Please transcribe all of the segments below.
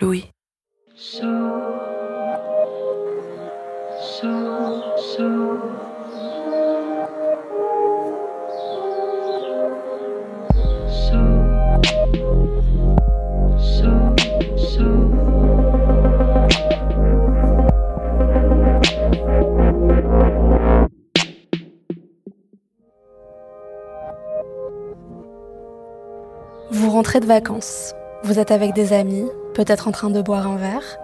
Louis. Vous rentrez de vacances. Vous êtes avec des amis, peut-être en train de boire un verre,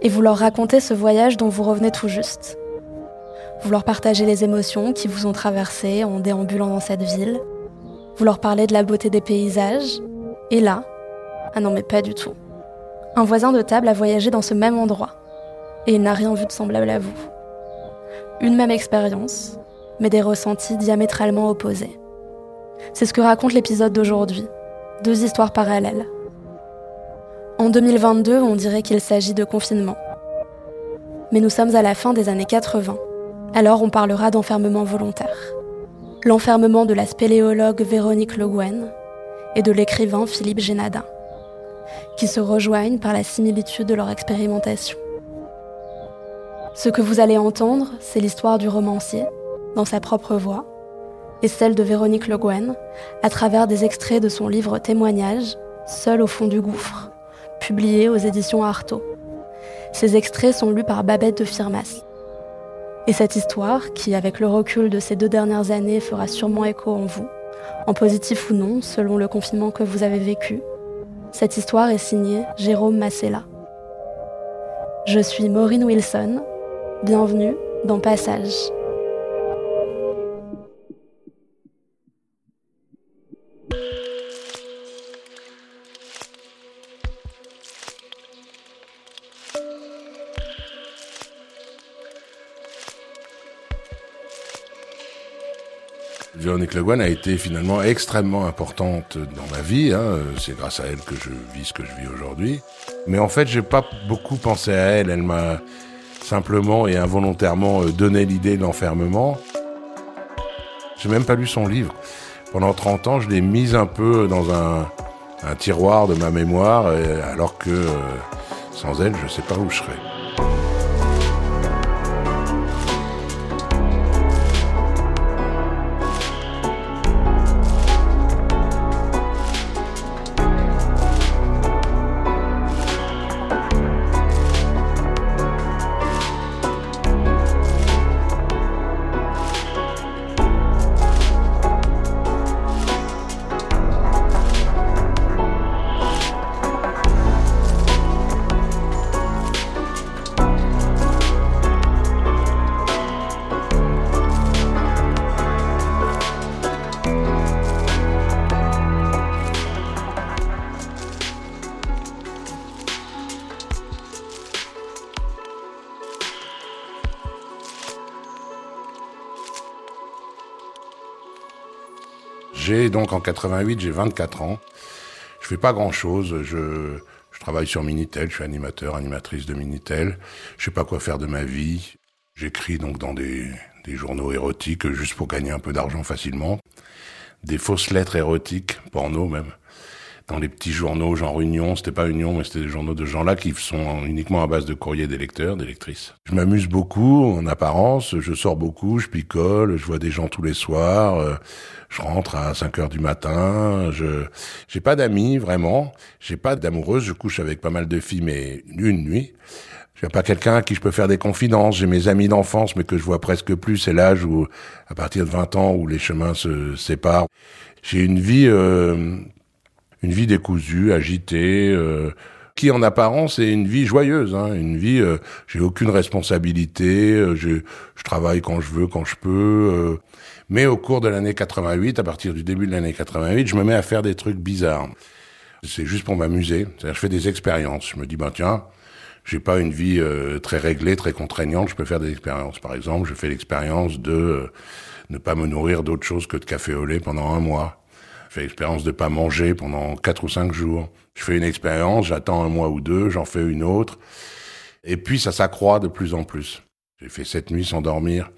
et vous leur racontez ce voyage dont vous revenez tout juste. Vous leur partagez les émotions qui vous ont traversées en déambulant dans cette ville. Vous leur parlez de la beauté des paysages. Et là, ah non mais pas du tout. Un voisin de table a voyagé dans ce même endroit. Et il n'a rien vu de semblable à vous. Une même expérience, mais des ressentis diamétralement opposés. C'est ce que raconte l'épisode d'aujourd'hui. Deux histoires parallèles. En 2022, on dirait qu'il s'agit de confinement. Mais nous sommes à la fin des années 80. Alors on parlera d'enfermement volontaire. L'enfermement de la spéléologue Véronique Le et de l'écrivain Philippe Génadin, qui se rejoignent par la similitude de leur expérimentation. Ce que vous allez entendre, c'est l'histoire du romancier, dans sa propre voix, et celle de Véronique Le Guen, à travers des extraits de son livre Témoignage, Seul au fond du gouffre, publié aux éditions Artaud. Ces extraits sont lus par Babette de Firmas. Et cette histoire, qui avec le recul de ces deux dernières années fera sûrement écho en vous, en positif ou non, selon le confinement que vous avez vécu, cette histoire est signée Jérôme Massella. Je suis Maureen Wilson, bienvenue dans Passage. Véronique Le Guen a été finalement extrêmement importante dans ma vie. Hein. C'est grâce à elle que je vis ce que je vis aujourd'hui. Mais en fait, j'ai pas beaucoup pensé à elle. Elle m'a simplement et involontairement euh, donné l'idée de l'enfermement. J'ai même pas lu son livre. Pendant 30 ans, je l'ai mise un peu dans un, un tiroir de ma mémoire, alors que euh, sans elle, je sais pas où je serais. En 88, j'ai 24 ans. Je fais pas grand chose. Je, je travaille sur Minitel. Je suis animateur, animatrice de Minitel. Je sais pas quoi faire de ma vie. J'écris donc dans des, des journaux érotiques juste pour gagner un peu d'argent facilement. des fausses lettres érotiques, porno même dans les petits journaux, genre Union, c'était pas Union, mais c'était des journaux de gens là qui sont uniquement à base de courriers des lecteurs, des lectrices. Je m'amuse beaucoup en apparence, je sors beaucoup, je picole, je vois des gens tous les soirs, euh, je rentre à 5 heures du matin, je j'ai pas d'amis vraiment, j'ai pas d'amoureuse, je couche avec pas mal de filles mais une nuit. Je pas quelqu'un à qui je peux faire des confidences. J'ai mes amis d'enfance, mais que je vois presque plus. C'est l'âge où, à partir de 20 ans, où les chemins se séparent. J'ai une vie euh, une vie décousue, agitée, euh, qui en apparence est une vie joyeuse, hein, une vie. Euh, j'ai aucune responsabilité, euh, je, je, travaille quand je veux, quand je peux. mais au cours de l'année 88, à partir du début de l'année 88, je me mets à faire des trucs bizarres. C'est juste pour m'amuser. C'est-à-dire, je fais des expériences. Je me dis, ben tiens, j'ai pas une vie très réglée, très contraignante. Je peux faire des expériences. Par exemple, je fais l'expérience de ne pas me nourrir d'autre chose que de café au lait pendant un mois. Je fais l'expérience de pas manger pendant quatre ou cinq jours. Je fais une expérience, j'attends un mois ou deux, j'en fais une autre. Et puis ça s'accroît de plus en plus. J'ai fait sept nuits sans dormir.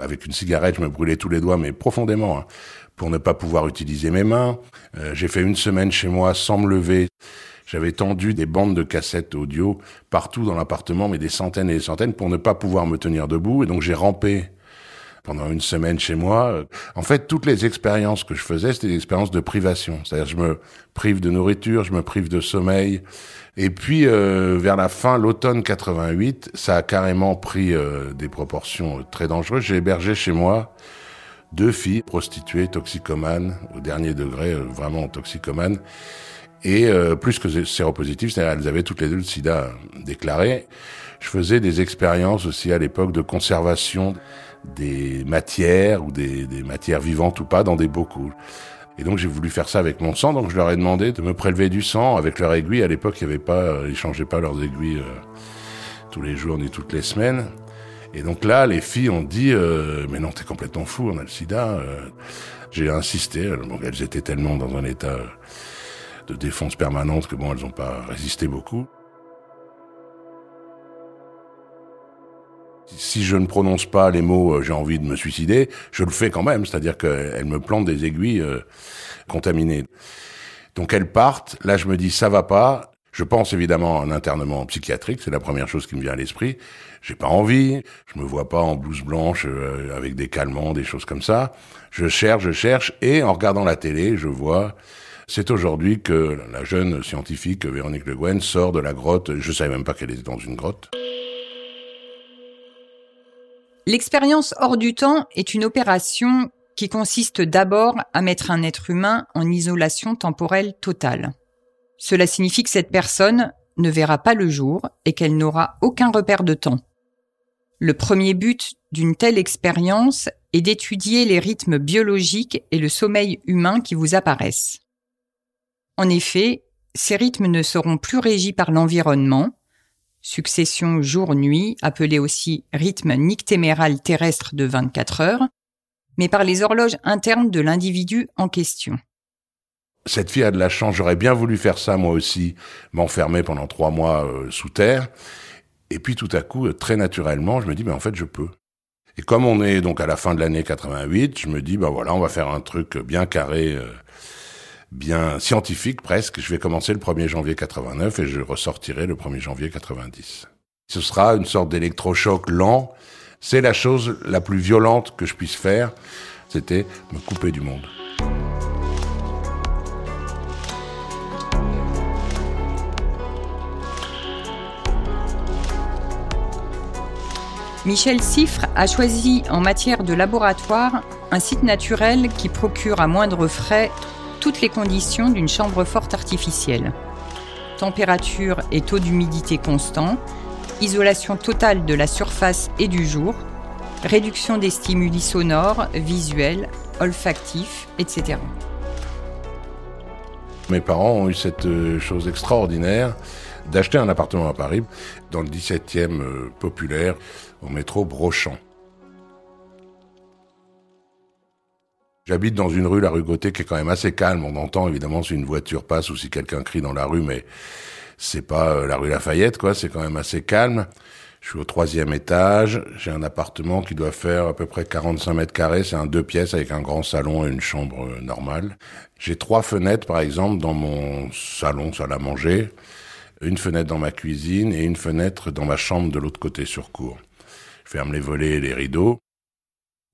Avec une cigarette, je me brûlais tous les doigts, mais profondément, hein, pour ne pas pouvoir utiliser mes mains. Euh, j'ai fait une semaine chez moi sans me lever. J'avais tendu des bandes de cassettes audio partout dans l'appartement, mais des centaines et des centaines, pour ne pas pouvoir me tenir debout. Et donc j'ai rampé pendant une semaine chez moi. En fait, toutes les expériences que je faisais, c'était des expériences de privation. C'est-à-dire, je me prive de nourriture, je me prive de sommeil. Et puis, euh, vers la fin, l'automne 88, ça a carrément pris euh, des proportions très dangereuses. J'ai hébergé chez moi deux filles prostituées, toxicomanes, au dernier degré, euh, vraiment toxicomanes, et plus que séropositives, c'est-à-dire elles avaient toutes les deux le sida déclaré. Je faisais des expériences aussi à l'époque de conservation des matières ou des, matières vivantes ou pas dans des bocaux. Et donc j'ai voulu faire ça avec mon sang, donc je leur ai demandé de me prélever du sang avec leur aiguille. À l'époque, il y avait pas, ils changeaient pas leurs aiguilles euh, tous les jours ni toutes les semaines. Et donc là, les filles ont dit euh, mais non, t'es complètement fou, on a le sida. Euh. j'ai insisté. Bon, elles étaient tellement dans un état de défense permanente que bon, elles n'ont pas résisté beaucoup. Si je ne prononce pas les mots euh, j'ai envie de me suicider, je le fais quand même, c'est-à-dire qu'elles me plantent des aiguilles euh, contaminées. Donc elles partent, là je me dis ça va pas, je pense évidemment à un internement psychiatrique, c'est la première chose qui me vient à l'esprit. J'ai pas envie, je me vois pas en blouse blanche euh, avec des calmants, des choses comme ça. Je cherche, je cherche, et en regardant la télé, je vois c'est aujourd'hui que la jeune scientifique Véronique Le Guen sort de la grotte. Je savais même pas qu'elle était dans une grotte. L'expérience hors du temps est une opération qui consiste d'abord à mettre un être humain en isolation temporelle totale. Cela signifie que cette personne ne verra pas le jour et qu'elle n'aura aucun repère de temps. Le premier but d'une telle expérience est d'étudier les rythmes biologiques et le sommeil humain qui vous apparaissent. En effet, ces rythmes ne seront plus régis par l'environnement, succession jour-nuit, appelée aussi rythme nictéméral terrestre de 24 heures, mais par les horloges internes de l'individu en question. Cette fille a de la chance, j'aurais bien voulu faire ça moi aussi, m'enfermer pendant trois mois euh, sous terre, et puis tout à coup, euh, très naturellement, je me dis, mais en fait, je peux. Et comme on est donc à la fin de l'année 88, je me dis, ben voilà, on va faire un truc bien carré, euh, bien scientifique presque. Je vais commencer le 1er janvier 89 et je ressortirai le 1er janvier 90. Ce sera une sorte d'électrochoc lent. C'est la chose la plus violente que je puisse faire. C'était me couper du monde. Michel Siffre a choisi en matière de laboratoire un site naturel qui procure à moindre frais toutes les conditions d'une chambre forte artificielle. Température et taux d'humidité constant, isolation totale de la surface et du jour, réduction des stimuli sonores, visuels, olfactifs, etc. Mes parents ont eu cette euh, chose extraordinaire d'acheter un appartement à Paris, dans le 17e euh, populaire, au métro Brochamp. J'habite dans une rue, la rue Gauthier, qui est quand même assez calme. On entend évidemment si une voiture passe ou si quelqu'un crie dans la rue, mais c'est pas euh, la rue Lafayette, quoi. C'est quand même assez calme. Je suis au troisième étage. J'ai un appartement qui doit faire à peu près 45 mètres carrés. C'est un deux pièces avec un grand salon et une chambre euh, normale. J'ai trois fenêtres, par exemple, dans mon salon, salle à manger. Une fenêtre dans ma cuisine et une fenêtre dans ma chambre de l'autre côté sur cour. Je ferme les volets et les rideaux.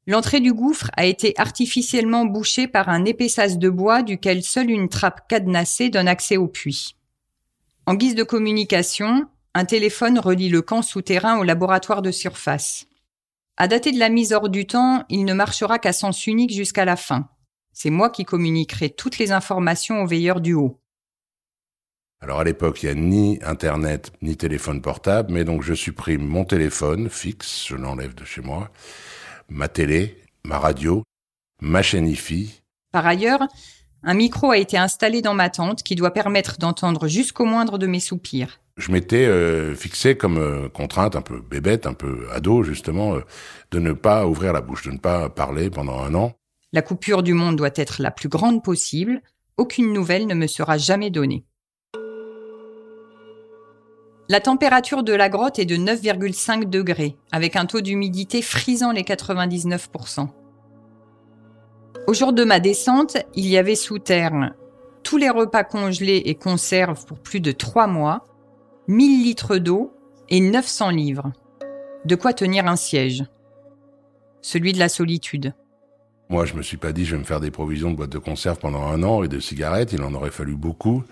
L'entrée du gouffre a été artificiellement bouchée par un épais de bois duquel seule une trappe cadenassée donne accès au puits. En guise de communication, un téléphone relie le camp souterrain au laboratoire de surface. À dater de la mise hors du temps, il ne marchera qu'à sens unique jusqu'à la fin. C'est moi qui communiquerai toutes les informations aux veilleurs du haut. Alors à l'époque, il n'y a ni Internet ni téléphone portable, mais donc je supprime mon téléphone fixe, je l'enlève de chez moi, ma télé, ma radio, ma chaîne IFI. Par ailleurs, un micro a été installé dans ma tente qui doit permettre d'entendre jusqu'au moindre de mes soupirs je m'étais euh, fixé comme euh, contrainte un peu bébête, un peu ado justement, euh, de ne pas ouvrir la bouche, de ne pas parler pendant un an. La coupure du monde doit être la plus grande possible. Aucune nouvelle ne me sera jamais donnée. La température de la grotte est de 9,5 degrés, avec un taux d'humidité frisant les 99%. Au jour de ma descente, il y avait sous terre tous les repas congelés et conserves pour plus de trois mois, 1000 litres d'eau et 900 livres. De quoi tenir un siège. Celui de la solitude. Moi, je me suis pas dit, je vais me faire des provisions de boîtes de conserve pendant un an et de cigarettes. Il en aurait fallu beaucoup.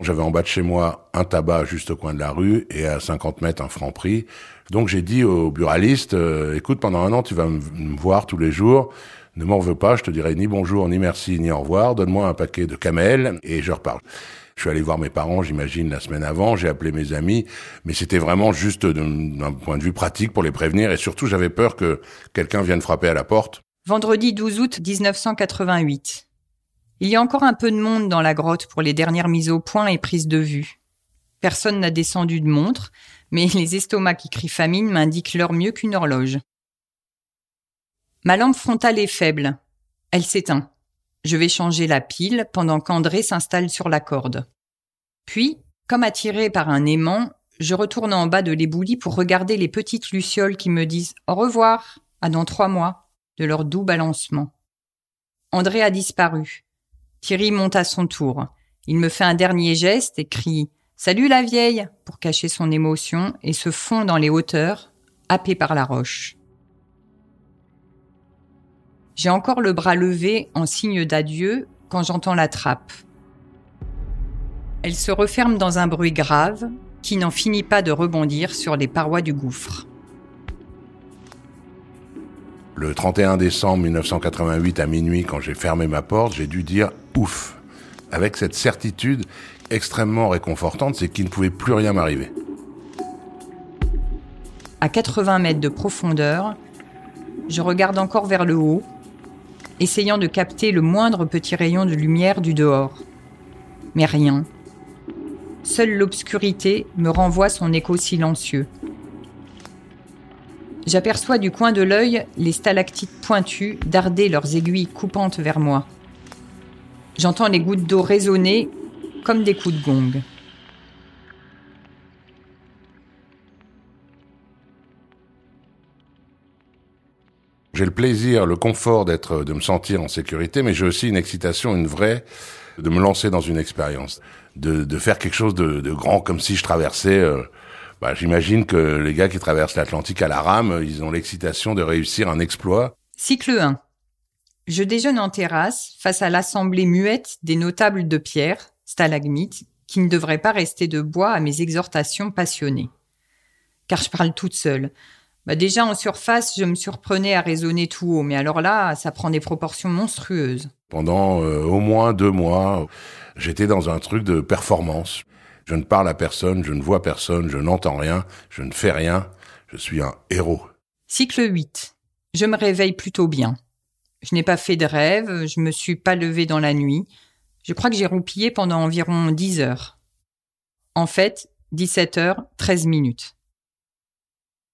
J'avais en bas de chez moi un tabac juste au coin de la rue et à 50 mètres un franc prix. Donc j'ai dit au buraliste, euh, écoute, pendant un an, tu vas me voir tous les jours. Ne m'en veux pas, je te dirai ni bonjour, ni merci, ni au revoir. Donne-moi un paquet de camels et je repars. Je suis allé voir mes parents, j'imagine, la semaine avant. J'ai appelé mes amis, mais c'était vraiment juste d'un point de vue pratique pour les prévenir. Et surtout, j'avais peur que quelqu'un vienne frapper à la porte. Vendredi 12 août 1988. Il y a encore un peu de monde dans la grotte pour les dernières mises au point et prises de vue. Personne n'a descendu de montre, mais les estomacs qui crient famine m'indiquent l'heure mieux qu'une horloge. Ma lampe frontale est faible. Elle s'éteint. Je vais changer la pile pendant qu'André s'installe sur la corde. Puis, comme attiré par un aimant, je retourne en bas de l'éboulis pour regarder les petites lucioles qui me disent au revoir, à dans trois mois, de leur doux balancement. André a disparu. Thierry monte à son tour. Il me fait un dernier geste et crie Salut la vieille pour cacher son émotion et se fond dans les hauteurs, happé par la roche. J'ai encore le bras levé en signe d'adieu quand j'entends la trappe. Elle se referme dans un bruit grave qui n'en finit pas de rebondir sur les parois du gouffre. Le 31 décembre 1988 à minuit, quand j'ai fermé ma porte, j'ai dû dire ouf, avec cette certitude extrêmement réconfortante, c'est qu'il ne pouvait plus rien m'arriver. À 80 mètres de profondeur, je regarde encore vers le haut essayant de capter le moindre petit rayon de lumière du dehors. Mais rien. Seule l'obscurité me renvoie son écho silencieux. J'aperçois du coin de l'œil les stalactites pointues darder leurs aiguilles coupantes vers moi. J'entends les gouttes d'eau résonner comme des coups de gong. J'ai le plaisir, le confort d'être, de me sentir en sécurité, mais j'ai aussi une excitation, une vraie, de me lancer dans une expérience, de, faire quelque chose de, de, grand, comme si je traversais. Euh, bah, J'imagine que les gars qui traversent l'Atlantique à la rame, ils ont l'excitation de réussir un exploit. Cycle 1. Je déjeune en terrasse face à l'assemblée muette des notables de pierre, stalagmites, qui ne devraient pas rester de bois à mes exhortations passionnées. Car je parle toute seule. Bah déjà en surface, je me surprenais à raisonner tout haut, mais alors là, ça prend des proportions monstrueuses. Pendant euh, au moins deux mois, j'étais dans un truc de performance. Je ne parle à personne, je ne vois personne, je n'entends rien, je ne fais rien, je suis un héros. Cycle 8. Je me réveille plutôt bien. Je n'ai pas fait de rêve, je me suis pas levé dans la nuit. Je crois que j'ai roupillé pendant environ 10 heures. En fait, 17 heures, 13 minutes.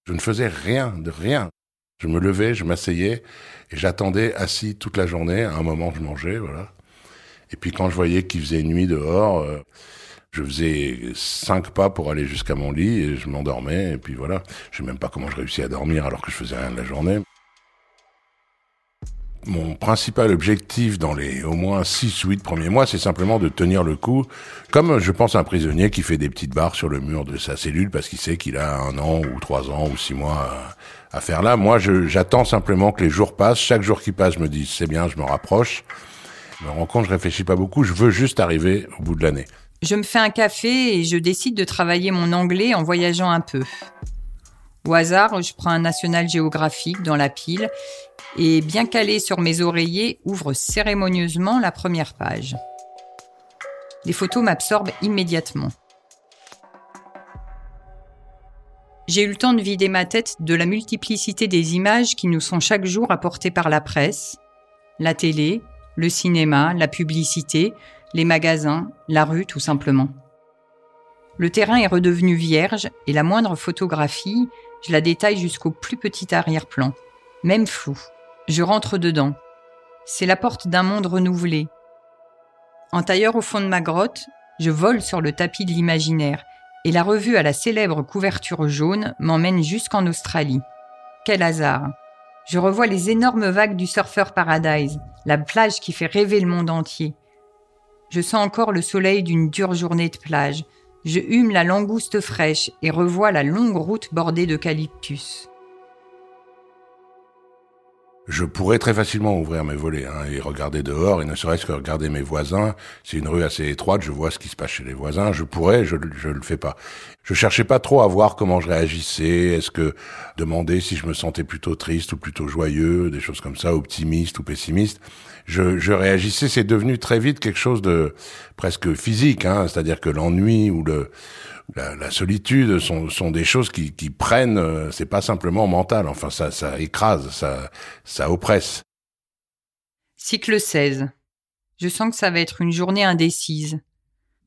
Je ne faisais rien, de rien. Je me levais, je m'asseyais et j'attendais assis toute la journée. À un moment, je mangeais, voilà. Et puis quand je voyais qu'il faisait nuit dehors, euh, Je faisais cinq pas pour aller jusqu'à mon lit et je m'endormais et puis voilà. Je sais même pas comment je réussis à dormir alors que je faisais rien de la journée. Mon principal objectif dans les au moins 6 ou 8 premiers mois, c'est simplement de tenir le coup, comme je pense un prisonnier qui fait des petites barres sur le mur de sa cellule parce qu'il sait qu'il a un an ou trois ans ou six mois à, faire là. Moi, j'attends simplement que les jours passent. Chaque jour qui passe, je me dis c'est bien, je me rapproche. Je me rends compte, je réfléchis pas beaucoup. Je veux juste arriver au bout de l'année. Je me fais un café et je décide de travailler mon anglais en voyageant un peu. Au hasard, je prends un national géographique dans la pile et, bien calé sur mes oreillers, ouvre cérémonieusement la première page. Les photos m'absorbent immédiatement. J'ai eu le temps de vider ma tête de la multiplicité des images qui nous sont chaque jour apportées par la presse, la télé, le cinéma, la publicité, les magasins, la rue tout simplement. Le terrain est redevenu vierge et la moindre photographie, je la détaille jusqu'au plus petit arrière-plan, même flou. Je rentre dedans. C'est la porte d'un monde renouvelé. En tailleur au fond de ma grotte, je vole sur le tapis de l'imaginaire et la revue à la célèbre couverture jaune m'emmène jusqu'en Australie. Quel hasard Je revois les énormes vagues du Surfer Paradise, la plage qui fait rêver le monde entier. Je sens encore le soleil d'une dure journée de plage. Je hume la langouste fraîche et revois la longue route bordée d'eucalyptus je pourrais très facilement ouvrir mes volets hein, et regarder dehors, et ne serait-ce que regarder mes voisins. C'est une rue assez étroite, je vois ce qui se passe chez les voisins. Je pourrais, je je le fais pas. Je cherchais pas trop à voir comment je réagissais. Est-ce que demander si je me sentais plutôt triste ou plutôt joyeux, des choses comme ça, optimiste ou pessimiste. Je, je réagissais. C'est devenu très vite quelque chose de presque physique, hein, c'est-à-dire que l'ennui ou le la, solitude sont, sont, des choses qui, qui prennent, euh, c'est pas simplement mental, enfin ça, ça écrase, ça, ça oppresse. Cycle 16. Je sens que ça va être une journée indécise,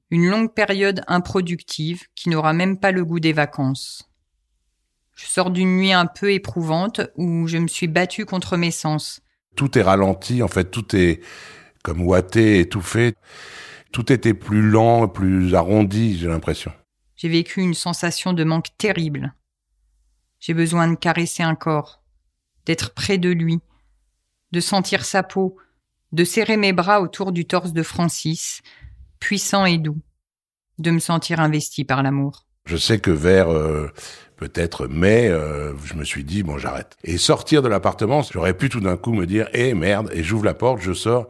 une longue période improductive qui n'aura même pas le goût des vacances. Je sors d'une nuit un peu éprouvante où je me suis battu contre mes sens. Tout est ralenti, en fait, tout est comme ouaté, étouffé. Tout était plus lent, plus arrondi, j'ai l'impression. J'ai vécu une sensation de manque terrible. J'ai besoin de caresser un corps, d'être près de lui, de sentir sa peau, de serrer mes bras autour du torse de Francis, puissant et doux, de me sentir investi par l'amour. Je sais que vers euh, peut-être mai, euh, je me suis dit bon j'arrête. Et sortir de l'appartement, j'aurais pu tout d'un coup me dire eh merde et j'ouvre la porte, je sors.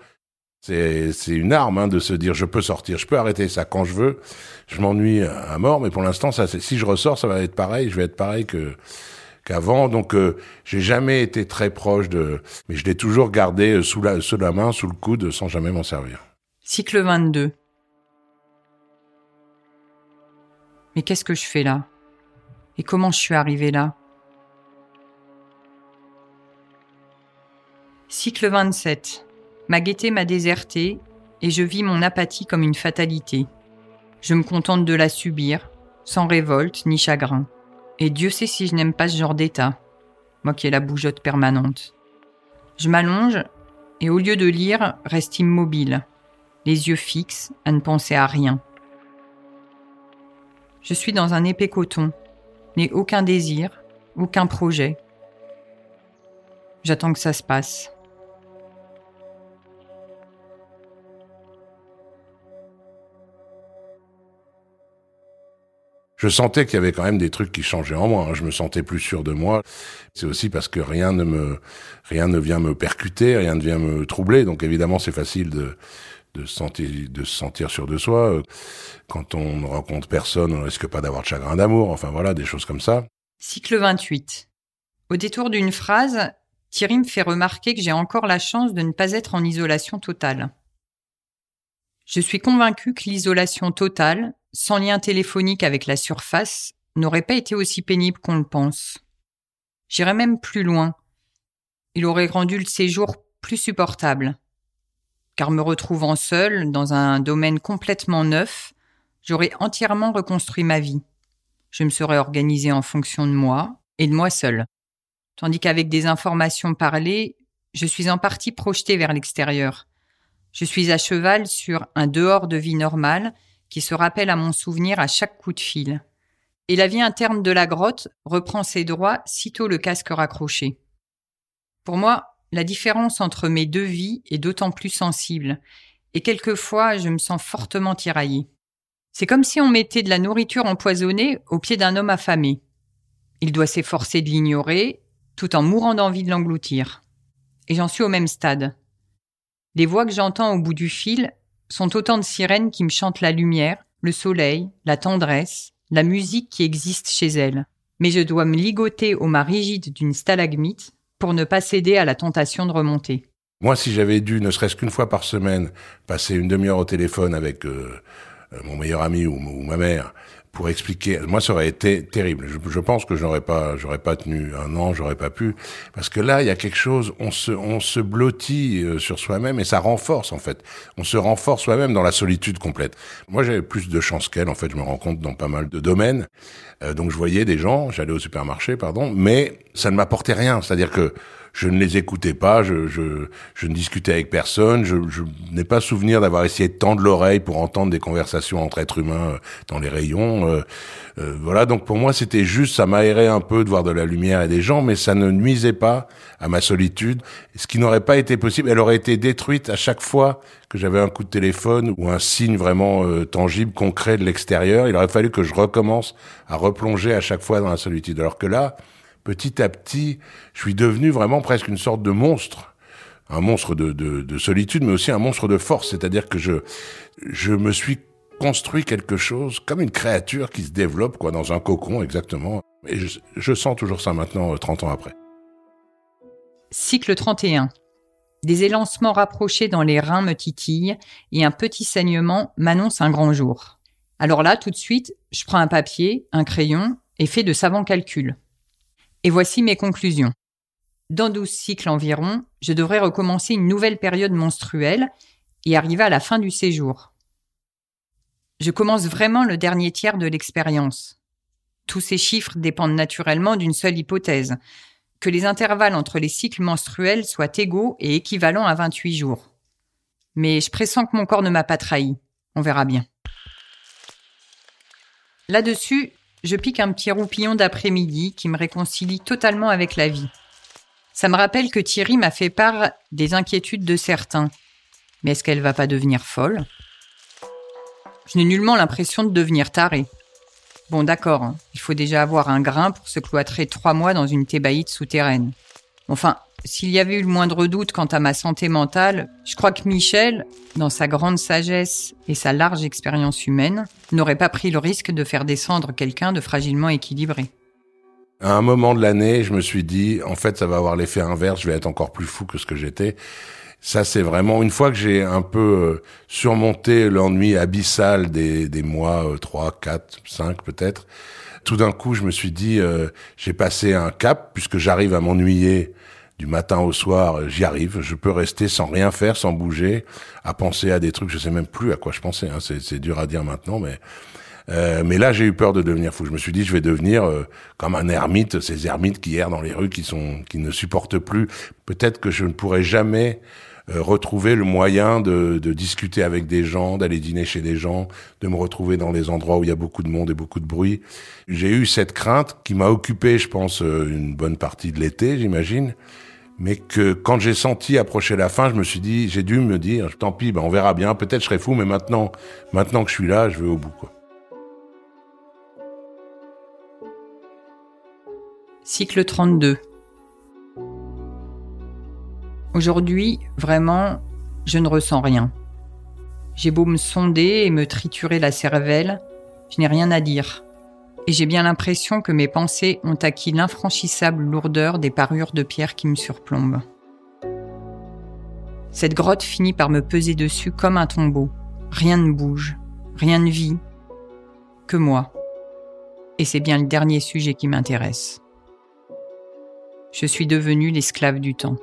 C'est une arme hein, de se dire je peux sortir, je peux arrêter ça quand je veux je m'ennuie à mort, mais pour l'instant, si je ressors, ça va être pareil. Je vais être pareil qu'avant. Donc, euh, j'ai jamais été très proche de, mais je l'ai toujours gardé euh, sous la, sous la main, sous le coude, sans jamais m'en servir. Cycle 22. Mais qu'est-ce que je fais là? Et comment je suis arrivé là? Cycle 27. Ma gaieté m'a déserté et je vis mon apathie comme une fatalité. Je me contente de la subir, sans révolte ni chagrin. Et Dieu sait si je n'aime pas ce genre d'état, moi qui ai la bougeotte permanente. Je m'allonge et au lieu de lire, reste immobile, les yeux fixes, à ne penser à rien. Je suis dans un épais coton, n'ai aucun désir, aucun projet. J'attends que ça se passe. Je sentais qu'il y avait quand même des trucs qui changeaient en moi. Hein. Je me sentais plus sûr de moi. C'est aussi parce que rien ne me, rien ne vient me percuter, rien ne vient me troubler. Donc évidemment, c'est facile de, de sentir, de se sentir sûr de soi. Quand on ne rencontre personne, on risque pas d'avoir de chagrin d'amour. Enfin voilà, des choses comme ça. Cycle 28. Au détour d'une phrase, Thierry me fait remarquer que j'ai encore la chance de ne pas être en isolation totale. Je suis convaincu que l'isolation totale, sans lien téléphonique avec la surface, n'aurait pas été aussi pénible qu'on le pense. J'irais même plus loin. Il aurait rendu le séjour plus supportable. Car me retrouvant seul dans un domaine complètement neuf, j'aurais entièrement reconstruit ma vie. Je me serais organisé en fonction de moi et de moi seul. Tandis qu'avec des informations parlées, je suis en partie projeté vers l'extérieur. Je suis à cheval sur un dehors de vie normale qui se rappelle à mon souvenir à chaque coup de fil. Et la vie interne de la grotte reprend ses droits sitôt le casque raccroché. Pour moi, la différence entre mes deux vies est d'autant plus sensible, et quelquefois je me sens fortement tiraillée. C'est comme si on mettait de la nourriture empoisonnée au pied d'un homme affamé. Il doit s'efforcer de l'ignorer, tout en mourant d'envie de l'engloutir. Et j'en suis au même stade. Les voix que j'entends au bout du fil sont autant de sirènes qui me chantent la lumière, le soleil, la tendresse, la musique qui existe chez elles. Mais je dois me ligoter au mât rigide d'une stalagmite pour ne pas céder à la tentation de remonter. Moi, si j'avais dû, ne serait-ce qu'une fois par semaine, passer une demi-heure au téléphone avec euh, euh, mon meilleur ami ou, ma mère pour expliquer. Moi, ça aurait été terrible. Je, pense que j'aurais pas, j'aurais pas tenu un an, j'aurais pas pu, parce que là, il y a quelque chose. On se, on se blottit euh, sur soi-même et ça renforce en fait. On se renforce soi-même dans la solitude complète. Moi, j'avais plus de chance qu'elle. En fait, je me rends compte dans pas mal de domaines. Euh, donc, je voyais des gens. J'allais au supermarché, pardon, mais ça ne m'apportait rien. C'est-à-dire que je ne les écoutais pas, je, je, je ne discutais avec personne, je, je n'ai pas souvenir d'avoir essayé de tendre l'oreille pour entendre des conversations entre êtres humains euh, dans les rayons. Euh, euh, voilà, donc pour moi c'était juste, ça m'aérait un peu de voir de la lumière et des gens, mais ça ne nuisait pas à ma solitude, ce qui n'aurait pas été possible. Elle aurait été détruite à chaque fois que j'avais un coup de téléphone ou un signe vraiment tangible, concret de l'extérieur. Il aurait fallu que je recommence à replonger à chaque fois dans la solitude. Alors que là, petit à petit, je suis devenu vraiment presque une sorte de monstre. Un monstre de, de, solitude, mais aussi un monstre de force. C'est-à-dire que je, je me suis construit quelque chose comme une créature qui se développe quoi dans un cocon exactement. Et je, je sens toujours ça maintenant, 30 euh, ans après. Cycle 31. Des élancements rapprochés dans les reins me titillent et un petit saignement m'annonce un grand jour. Alors là, tout de suite, je prends un papier, un crayon et fais de savants calculs. Et voici mes conclusions. Dans 12 cycles environ, je devrais recommencer une nouvelle période menstruelle et arriver à la fin du séjour. Je commence vraiment le dernier tiers de l'expérience. Tous ces chiffres dépendent naturellement d'une seule hypothèse, que les intervalles entre les cycles menstruels soient égaux et équivalents à 28 jours. Mais je pressens que mon corps ne m'a pas trahi. On verra bien. Là-dessus, je pique un petit roupillon d'après-midi qui me réconcilie totalement avec la vie. Ça me rappelle que Thierry m'a fait part des inquiétudes de certains. Mais est-ce qu'elle va pas devenir folle? Je n'ai nullement l'impression de devenir tarée. Bon, d'accord, hein. il faut déjà avoir un grain pour se cloîtrer trois mois dans une thébaïde souterraine. Enfin, s'il y avait eu le moindre doute quant à ma santé mentale, je crois que Michel, dans sa grande sagesse et sa large expérience humaine, n'aurait pas pris le risque de faire descendre quelqu'un de fragilement équilibré. À un moment de l'année, je me suis dit, en fait, ça va avoir l'effet inverse, je vais être encore plus fou que ce que j'étais. Ça, c'est vraiment, une fois que j'ai un peu euh, surmonté l'ennui abyssal des, des mois euh, 3, 4, 5 peut-être, tout d'un coup, je me suis dit, euh, j'ai passé un cap, puisque j'arrive à m'ennuyer du matin au soir, j'y arrive. Je peux rester sans rien faire, sans bouger, à penser à des trucs. Je sais même plus à quoi je pensais. Hein. C'est dur à dire maintenant, mais euh, mais là j'ai eu peur de devenir fou. Je me suis dit je vais devenir euh, comme un ermite, ces ermites qui errent dans les rues, qui sont qui ne supportent plus. Peut-être que je ne pourrai jamais euh, retrouver le moyen de, de, discuter avec des gens, d'aller dîner chez des gens, de me retrouver dans les endroits où il y a beaucoup de monde et beaucoup de bruit. J'ai eu cette crainte qui m'a occupé, je pense, une bonne partie de l'été, j'imagine mais que quand j'ai senti approcher la fin, je me suis dit, j'ai dû me dire, tant pis, ben on verra bien, peut-être je serai fou, mais maintenant, maintenant que je suis là, je vais au bout. Quoi. Cycle 32. Aujourd'hui, vraiment, je ne ressens rien. J'ai beau me sonder et me triturer la cervelle, je n'ai rien à dire et j'ai bien l'impression que mes pensées ont acquis l'infranchissable lourdeur des parures de pierre qui me surplombent. Cette grotte finit par me peser dessus comme un tombeau. Rien ne bouge, rien ne vit, que moi. Et c'est bien le dernier sujet qui m'intéresse. Je suis devenu l'esclave du temps.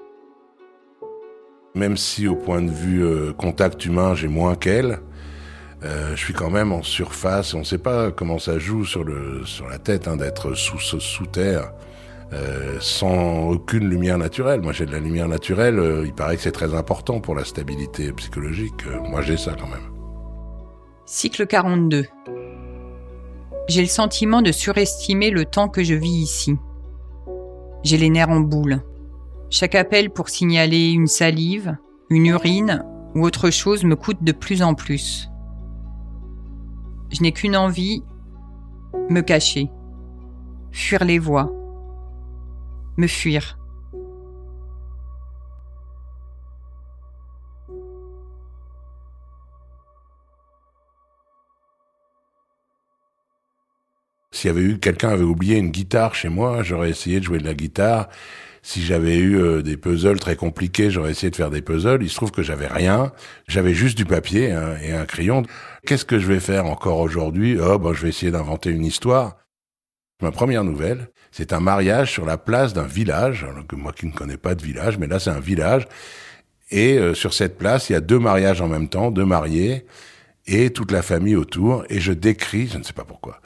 Même si au point de vue euh, contact humain, j'ai moins qu'elle, euh, je suis quand même en surface. On ne sait pas comment ça joue sur la tête hein, d'être sous sous terre. Euh, sans aucune lumière naturelle. Moi, j'ai de la lumière naturelle. Euh, il paraît que c'est très important pour la stabilité psychologique. moi, j'ai ça quand même. Cycle 42. J'ai le sentiment de surestimer le temps que je vis ici. J'ai les nerfs en boule. Chaque appel pour signaler une salive, une urine ou autre chose me coûte de plus en plus. Je n'ai qu'une envie, me cacher, fuir les voix, me fuir. S'il y avait eu quelqu'un avait oublié une guitare chez moi, j'aurais essayé de jouer de la guitare. Si j'avais eu euh, des puzzles très compliqués, j'aurais essayé de faire des puzzles. Il se trouve que j'avais rien. J'avais juste du papier hein, et un crayon. Qu'est-ce que je vais faire encore aujourd'hui? Oh, ben, je vais essayer d'inventer une histoire. Ma première nouvelle, c'est un mariage sur la place d'un village. Alors que moi qui ne connais pas de village, mais là c'est un village. Et euh, sur cette place, il y a deux mariages en même temps, deux mariés et toute la famille autour. Et je décris, je ne sais pas pourquoi,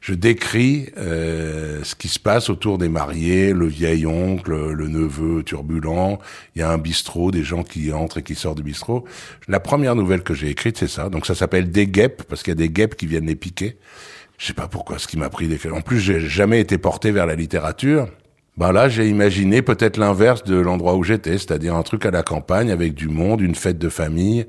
je décris euh, ce qui se passe autour des mariés, le vieil oncle, le neveu turbulent. Il y a un bistrot, des gens qui entrent et qui sortent du bistrot. La première nouvelle que j'ai écrite, c'est ça. Donc ça s'appelle Des guêpes parce qu'il y a des guêpes qui viennent les piquer. Je sais pas pourquoi, ce qui m'a pris des. En plus, j'ai jamais été porté vers la littérature. Ben là, j'ai imaginé peut-être l'inverse de l'endroit où j'étais, c'est-à-dire un truc à la campagne avec du monde, une fête de famille,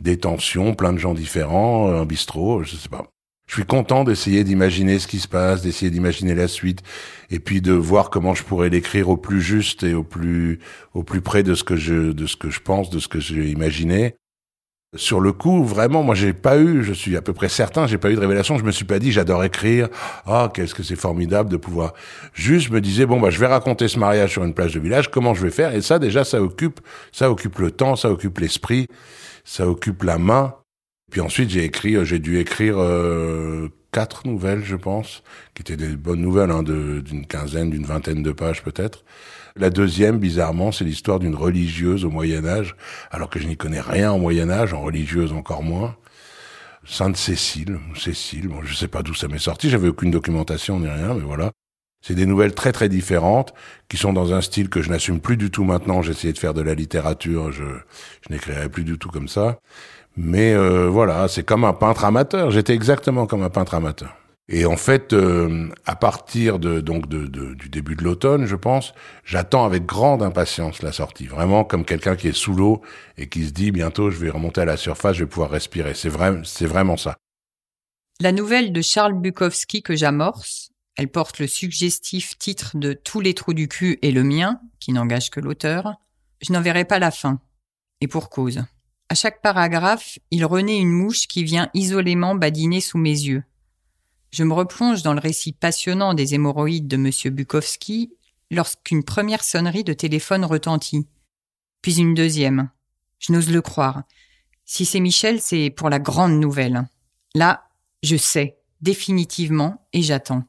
des tensions, plein de gens différents, un bistrot, je sais pas je suis content d'essayer d'imaginer ce qui se passe, d'essayer d'imaginer la suite, et puis de voir comment je pourrais l'écrire au plus juste et au plus au plus près de ce que je de ce que je pense, de ce que j'ai imaginé. Sur le coup, vraiment, moi, j'ai pas eu, je suis à peu près certain, j'ai pas eu de révélation. Je me suis pas dit, j'adore écrire. Ah, qu'est-ce que c'est formidable de pouvoir. Juste, me disais, bon, bah, je vais raconter ce mariage sur une plage de village. Comment je vais faire? Et ça, déjà, ça occupe, ça occupe le temps, ça occupe l'esprit, ça occupe la main. Puis ensuite, j'ai écrit, euh, j'ai dû écrire euh, quatre nouvelles, je pense, qui étaient des bonnes nouvelles, hein, d'une quinzaine, d'une vingtaine de pages peut-être. La deuxième, bizarrement, c'est l'histoire d'une religieuse au Moyen Âge, alors que je n'y connais rien au Moyen Âge, en religieuse encore moins. Sainte Cécile, Cécile, bon, je sais pas d'où ça m'est sorti, j'avais aucune documentation ni rien, mais voilà. C'est des nouvelles très très différentes, qui sont dans un style que je n'assume plus du tout maintenant. J'ai de faire de la littérature, je, je n'écrirai plus du tout comme ça. Mais euh, voilà, c'est comme un peintre amateur. J'étais exactement comme un peintre amateur. Et en fait, euh, à partir de donc du début de l'automne, je pense, j'attends avec grande impatience la sortie. Vraiment comme quelqu'un qui est sous l'eau et qui se dit bientôt je vais remonter à la surface, je vais pouvoir respirer. C'est vrai, c'est vraiment ça. La nouvelle de Charles Bukowski que j'amorce, elle porte le suggestif titre de Tous les trous du cul et le mien, qui n'engage que l'auteur. Je n'en verrai pas la fin. Et pour cause. À chaque paragraphe, il renaît une mouche qui vient isolément badiner sous mes yeux. Je me replonge dans le récit passionnant des hémorroïdes de M. Bukowski lorsqu'une première sonnerie de téléphone retentit. Puis une deuxième. Je n'ose le croire. Si c'est Michel, c'est pour la grande nouvelle. Là, je sais, définitivement, et j'attends.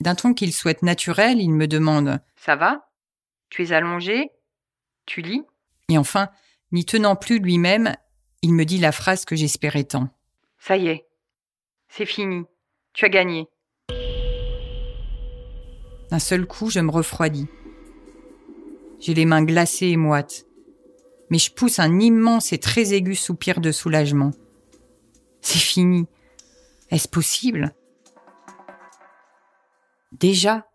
D'un ton qu'il souhaite naturel, il me demande Ça va? Tu es allongé? Tu lis Et enfin, N'y tenant plus lui-même, il me dit la phrase que j'espérais tant. Ça y est, c'est fini, tu as gagné. D'un seul coup, je me refroidis. J'ai les mains glacées et moites, mais je pousse un immense et très aigu soupir de soulagement. C'est fini. Est-ce possible? Déjà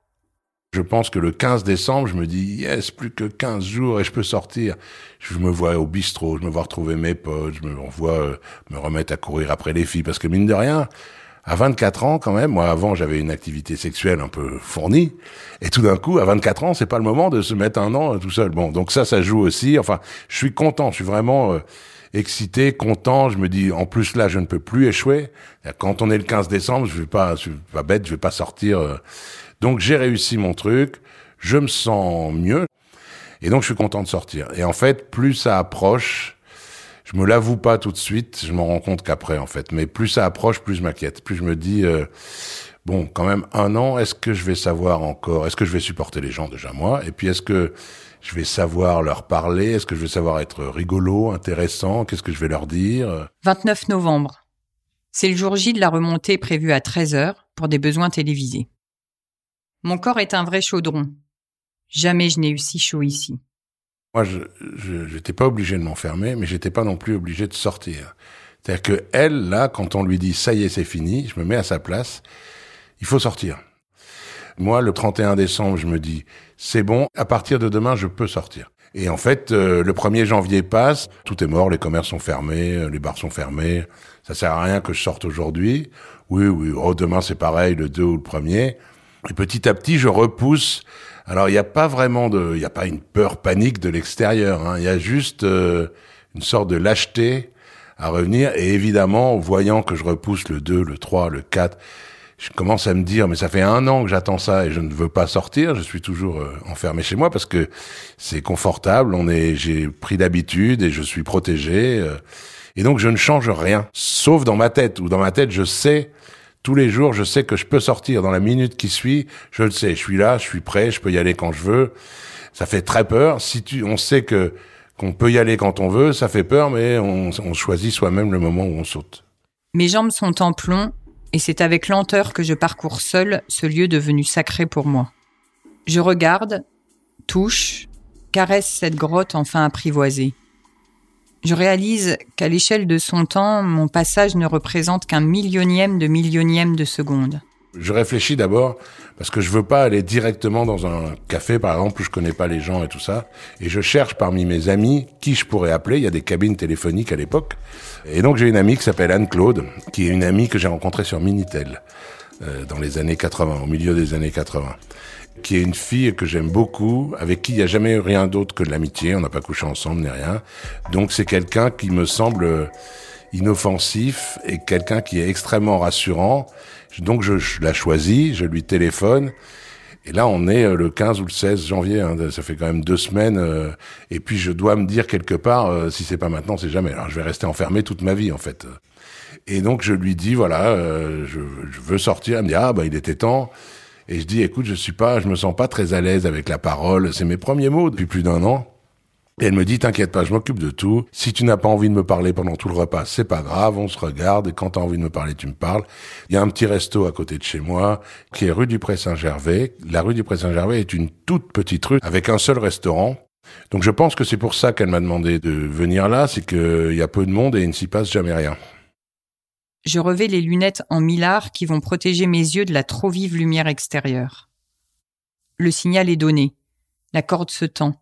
je pense que le 15 décembre, je me dis, yes, plus que 15 jours et je peux sortir. Je me vois au bistrot, je me vois retrouver mes potes, je me vois euh, me remettre à courir après les filles. Parce que mine de rien, à 24 ans quand même, moi avant j'avais une activité sexuelle un peu fournie, et tout d'un coup, à 24 ans, c'est pas le moment de se mettre un an tout seul. Bon, donc ça, ça joue aussi. Enfin, je suis content, je suis vraiment... Euh, excité, content. Je me dis, en plus là, je ne peux plus échouer. Quand on est le 15 décembre, je vais pas, je suis pas bête, je vais pas sortir. Euh, donc j'ai réussi mon truc, je me sens mieux, et donc je suis content de sortir. Et en fait, plus ça approche, je me l'avoue pas tout de suite, je m'en rends compte qu'après en fait, mais plus ça approche, plus je m'inquiète, plus je me dis, euh, bon, quand même un an, est-ce que je vais savoir encore, est-ce que je vais supporter les gens déjà moi, et puis est-ce que je vais savoir leur parler, est-ce que je vais savoir être rigolo, intéressant, qu'est-ce que je vais leur dire? 29 novembre. C'est le jour J de la remontée prévue à 13h pour des besoins télévisés. Mon corps est un vrai chaudron. Jamais je n'ai eu si chaud ici. Moi, je n'étais pas obligé de m'enfermer, mais j'étais pas non plus obligé de sortir. C'est-à-dire que elle, là, quand on lui dit ça y est, c'est fini, je me mets à sa place, il faut sortir. Moi, le 31 décembre, je me dis c'est bon, à partir de demain, je peux sortir. Et en fait, euh, le 1er janvier passe, tout est mort, les commerces sont fermés, euh, les bars sont fermés, ça sert à rien que je sorte aujourd'hui. Oui, oui, oh, demain c'est pareil, le 2 ou le 1er. Et petit à petit, je repousse. Alors, il n'y a pas vraiment de, il n'y a pas une peur panique de l'extérieur. Hein. Il y a juste euh, une sorte de lâcheté à revenir. Et évidemment, voyant que je repousse le 2, le 3, le 4, je commence à me dire, mais ça fait un an que j'attends ça et je ne veux pas sortir. Je suis toujours euh, enfermé chez moi parce que c'est confortable. On est, j'ai pris d'habitude et je suis protégé. Euh. et donc je ne change rien, sauf dans ma tête. Ou dans ma tête, je sais tous les jours, je sais que je peux sortir dans la minute qui suit. Je le sais. Je suis là, je suis prêt, je peux y aller quand je veux. Ça fait très peur. Si tu, on sait que qu'on peut y aller quand on veut, ça fait peur, mais on, on choisit soi-même le moment où on saute. Mes jambes sont en plomb et c'est avec lenteur que je parcours seul ce lieu devenu sacré pour moi. Je regarde, touche, caresse cette grotte enfin apprivoisée. Je réalise qu'à l'échelle de son temps, mon passage ne représente qu'un millionième de millionième de seconde. Je réfléchis d'abord parce que je veux pas aller directement dans un café, par exemple, où je connais pas les gens et tout ça. Et je cherche parmi mes amis qui je pourrais appeler. Il y a des cabines téléphoniques à l'époque. Et donc j'ai une amie qui s'appelle Anne-Claude, qui est une amie que j'ai rencontrée sur Minitel euh, dans les années 80, au milieu des années 80 qui est une fille que j'aime beaucoup, avec qui il n'y a jamais eu rien d'autre que de l'amitié, on n'a pas couché ensemble ni rien. Donc c'est quelqu'un qui me semble inoffensif et quelqu'un qui est extrêmement rassurant. Donc je, la choisis, je lui téléphone. Et là, on est euh, le 15 ou le 16 janvier. Hein, ça fait quand même deux semaines. Euh, et puis, je dois me dire quelque part, euh, si c'est pas maintenant, c'est jamais. Alors, je vais rester enfermé toute ma vie, en fait. Et donc, je lui dis, voilà, je, je, veux sortir. Elle me dit, ah, bah, il était temps. Et je dis, écoute, je suis pas, je me sens pas très à l'aise avec la parole. C'est mes premiers mots depuis plus d'un an. Et elle me dit, t'inquiète pas, je m'occupe de tout. Si tu n'as pas envie de me parler pendant tout le repas, c'est pas grave, on se regarde, et quand t'as envie de me parler, tu me parles. Il y a un petit resto à côté de chez moi, qui est rue du Pré-Saint-Gervais. La rue du Pré-Saint-Gervais est une toute petite rue, avec un seul restaurant. Donc je pense que c'est pour ça qu'elle m'a demandé de venir là, c'est qu'il y a peu de monde et il ne s'y passe jamais rien. Je revais les lunettes en millard qui vont protéger mes yeux de la trop vive lumière extérieure. Le signal est donné. La corde se tend.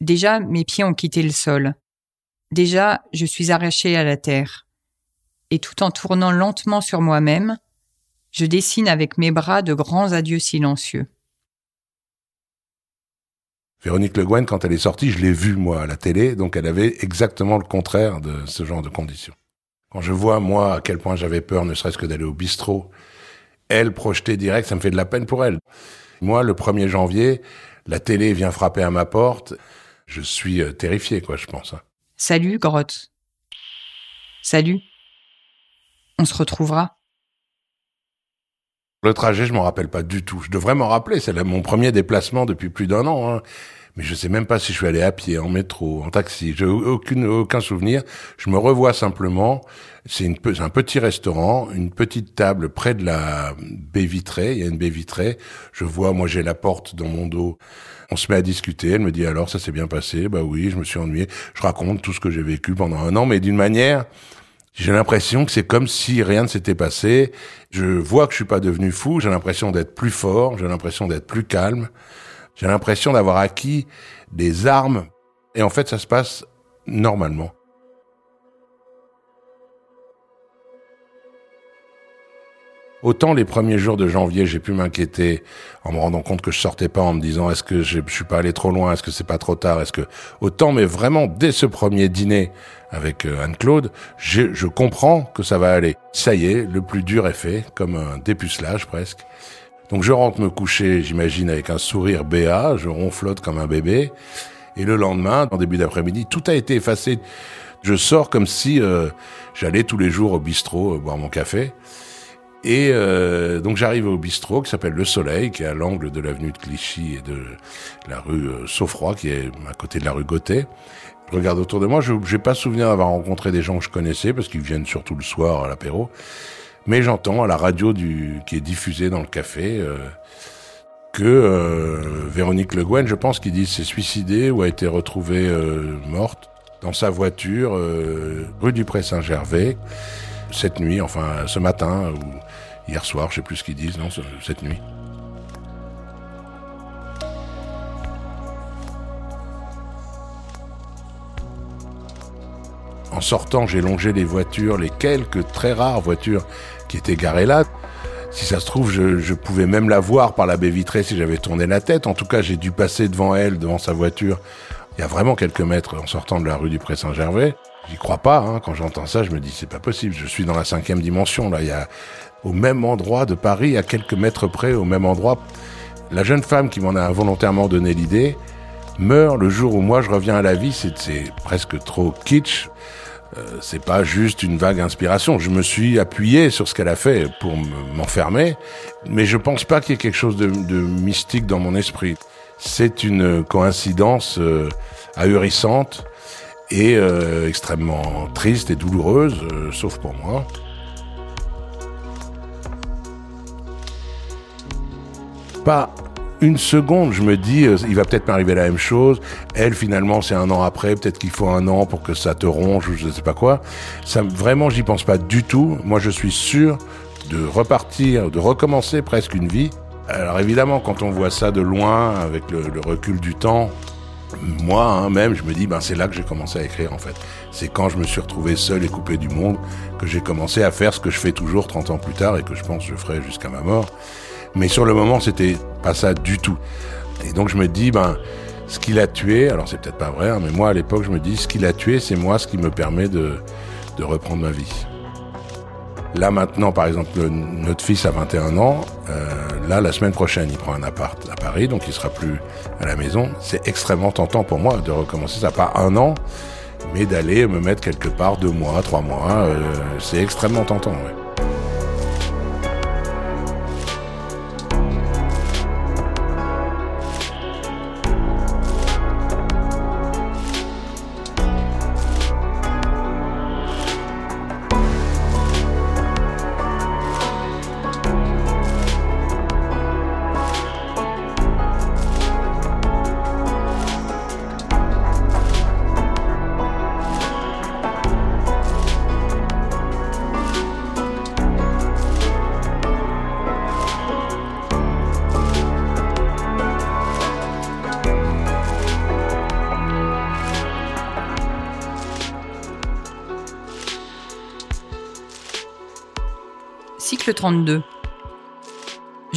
Déjà, mes pieds ont quitté le sol. Déjà, je suis arraché à la terre. Et tout en tournant lentement sur moi-même, je dessine avec mes bras de grands adieux silencieux. Véronique Le Guen, quand elle est sortie, je l'ai vue, moi, à la télé, donc elle avait exactement le contraire de ce genre de conditions. Quand je vois, moi, à quel point j'avais peur, ne serait-ce que d'aller au bistrot, elle projetée direct, ça me fait de la peine pour elle. Moi, le 1er janvier, la télé vient frapper à ma porte je suis euh, terrifié, quoi, je pense. Hein. Salut, Grotte. Salut. On se retrouvera. Le trajet, je m'en rappelle pas du tout. Je devrais m'en rappeler. C'est mon premier déplacement depuis plus d'un an. Hein. Mais je sais même pas si je suis allé à pied, en métro, en taxi. J'ai aucune, aucun souvenir. Je me revois simplement. C'est un petit restaurant, une petite table près de la baie vitrée. Il y a une baie vitrée. Je vois, moi, j'ai la porte dans mon dos. On se met à discuter. Elle me dit alors ça s'est bien passé? Bah oui, je me suis ennuyé. Je raconte tout ce que j'ai vécu pendant un an, mais d'une manière, j'ai l'impression que c'est comme si rien ne s'était passé. Je vois que je suis pas devenu fou. J'ai l'impression d'être plus fort. J'ai l'impression d'être plus calme. J'ai l'impression d'avoir acquis des armes. Et en fait, ça se passe normalement. Autant les premiers jours de janvier, j'ai pu m'inquiéter en me rendant compte que je sortais pas, en me disant est-ce que je, suis pas allé trop loin, est-ce que c'est pas trop tard, est-ce que autant, mais vraiment dès ce premier dîner avec euh, Anne-Claude, je, je comprends que ça va aller. Ça y est, le plus dur est fait, comme un dépucelage presque. Donc je rentre me coucher, j'imagine, avec un sourire béat, je ronflote comme un bébé. Et le lendemain, en début d'après-midi, tout a été effacé. Je sors comme si euh, j'allais tous les jours au bistrot euh, boire mon café. Et euh, donc j'arrive au bistrot qui s'appelle Le Soleil, qui est à l'angle de l'avenue de Clichy et de la rue euh, Saufroy, qui est à côté de la rue Gauthier. Je regarde autour de moi, je n'ai pas souvenir d'avoir rencontré des gens que je connaissais, parce qu'ils viennent surtout le soir à l'apéro. Mais j'entends à la radio du, qui est diffusée dans le café euh, que euh, Véronique Le Guen, je pense qu'ils disent s'est suicidée ou a été retrouvée euh, morte. dans sa voiture, rue du Pré Saint-Gervais, cette nuit, enfin ce matin ou hier soir, je sais plus ce qu'ils disent, non, cette nuit. En sortant, j'ai longé les voitures, les quelques très rares voitures qui étaient garées là. Si ça se trouve, je, pouvais même la voir par la baie vitrée si j'avais tourné la tête. En tout cas, j'ai dû passer devant elle, devant sa voiture. Il y a vraiment quelques mètres en sortant de la rue du Pré Saint-Gervais. J'y crois pas. Hein. Quand j'entends ça, je me dis c'est pas possible. Je suis dans la cinquième dimension. Là, il y a au même endroit de Paris, à quelques mètres près, au même endroit. La jeune femme qui m'en a involontairement donné l'idée meurt le jour où moi je reviens à la vie. C'est presque trop kitsch. Euh, c'est pas juste une vague inspiration. Je me suis appuyé sur ce qu'elle a fait pour m'enfermer, mais je pense pas qu'il y ait quelque chose de, mystique dans mon esprit. C'est une coïncidence euh, ahurissante et euh, extrêmement triste et douloureuse, sauf pour moi. Pas une seconde, je me dis, euh, il va peut-être m'arriver la même chose. Elle, finalement, c'est un an après. Peut-être qu'il faut un an pour que ça te ronge ou je ne sais pas quoi. Ça, vraiment, j'y pense pas du tout. Moi, je suis sûr de repartir, de recommencer presque une vie. Alors évidemment, quand on voit ça de loin, avec le, recul du temps, moi hein, même, je me dis, ben c'est là que j'ai commencé à écrire en fait. C'est quand je me suis retrouvé seul et coupé du monde que j'ai commencé à faire ce que je fais toujours 30 ans plus tard et que je pense que je ferai jusqu'à ma mort. Mais sur le moment, c'était pas ça du tout. Et donc je me dis, ben, ce qu'il a tué, alors c'est peut-être pas vrai, hein, mais moi à l'époque, je me dis, ce qu'il a tué, c'est moi ce qui me permet de, de reprendre ma vie. Là maintenant, par exemple, notre fils a 21 ans. Euh, là, la semaine prochaine, il prend un appart à Paris, donc il sera plus à la maison. C'est extrêmement tentant pour moi de recommencer ça, pas un an, mais d'aller me mettre quelque part deux mois, trois mois. Euh, c'est extrêmement tentant. Ouais.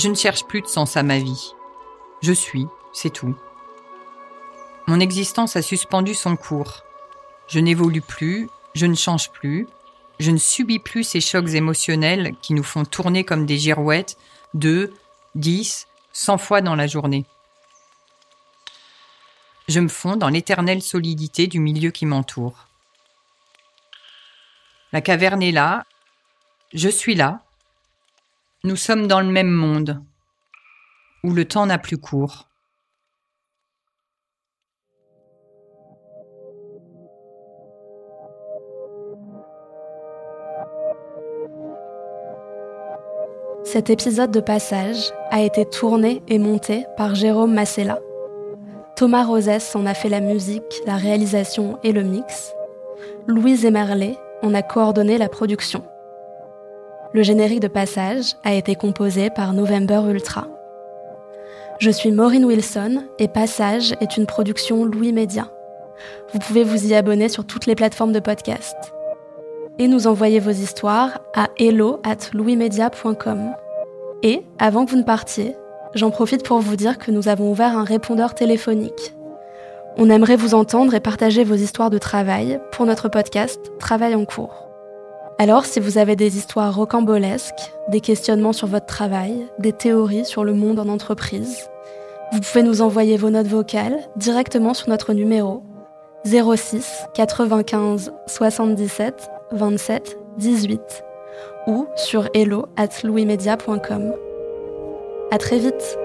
Je ne cherche plus de sens à ma vie. Je suis, c'est tout. Mon existence a suspendu son cours. Je n'évolue plus, je ne change plus, je ne subis plus ces chocs émotionnels qui nous font tourner comme des girouettes deux, dix, cent fois dans la journée. Je me fonds dans l'éternelle solidité du milieu qui m'entoure. La caverne est là, je suis là, nous sommes dans le même monde, où le temps n'a plus cours. Cet épisode de passage a été tourné et monté par Jérôme Massella. Thomas Rosès en a fait la musique, la réalisation et le mix. Louise Emerlet en a coordonné la production. Le générique de passage a été composé par November Ultra. Je suis Maureen Wilson et Passage est une production Louis Média. Vous pouvez vous y abonner sur toutes les plateformes de podcast. Et nous envoyer vos histoires à hello at. Et, avant que vous ne partiez, j'en profite pour vous dire que nous avons ouvert un répondeur téléphonique. On aimerait vous entendre et partager vos histoires de travail pour notre podcast Travail en cours. Alors, si vous avez des histoires rocambolesques, des questionnements sur votre travail, des théories sur le monde en entreprise, vous pouvez nous envoyer vos notes vocales directement sur notre numéro 06 95 77 27 18 ou sur hello at louismedia.com. À très vite!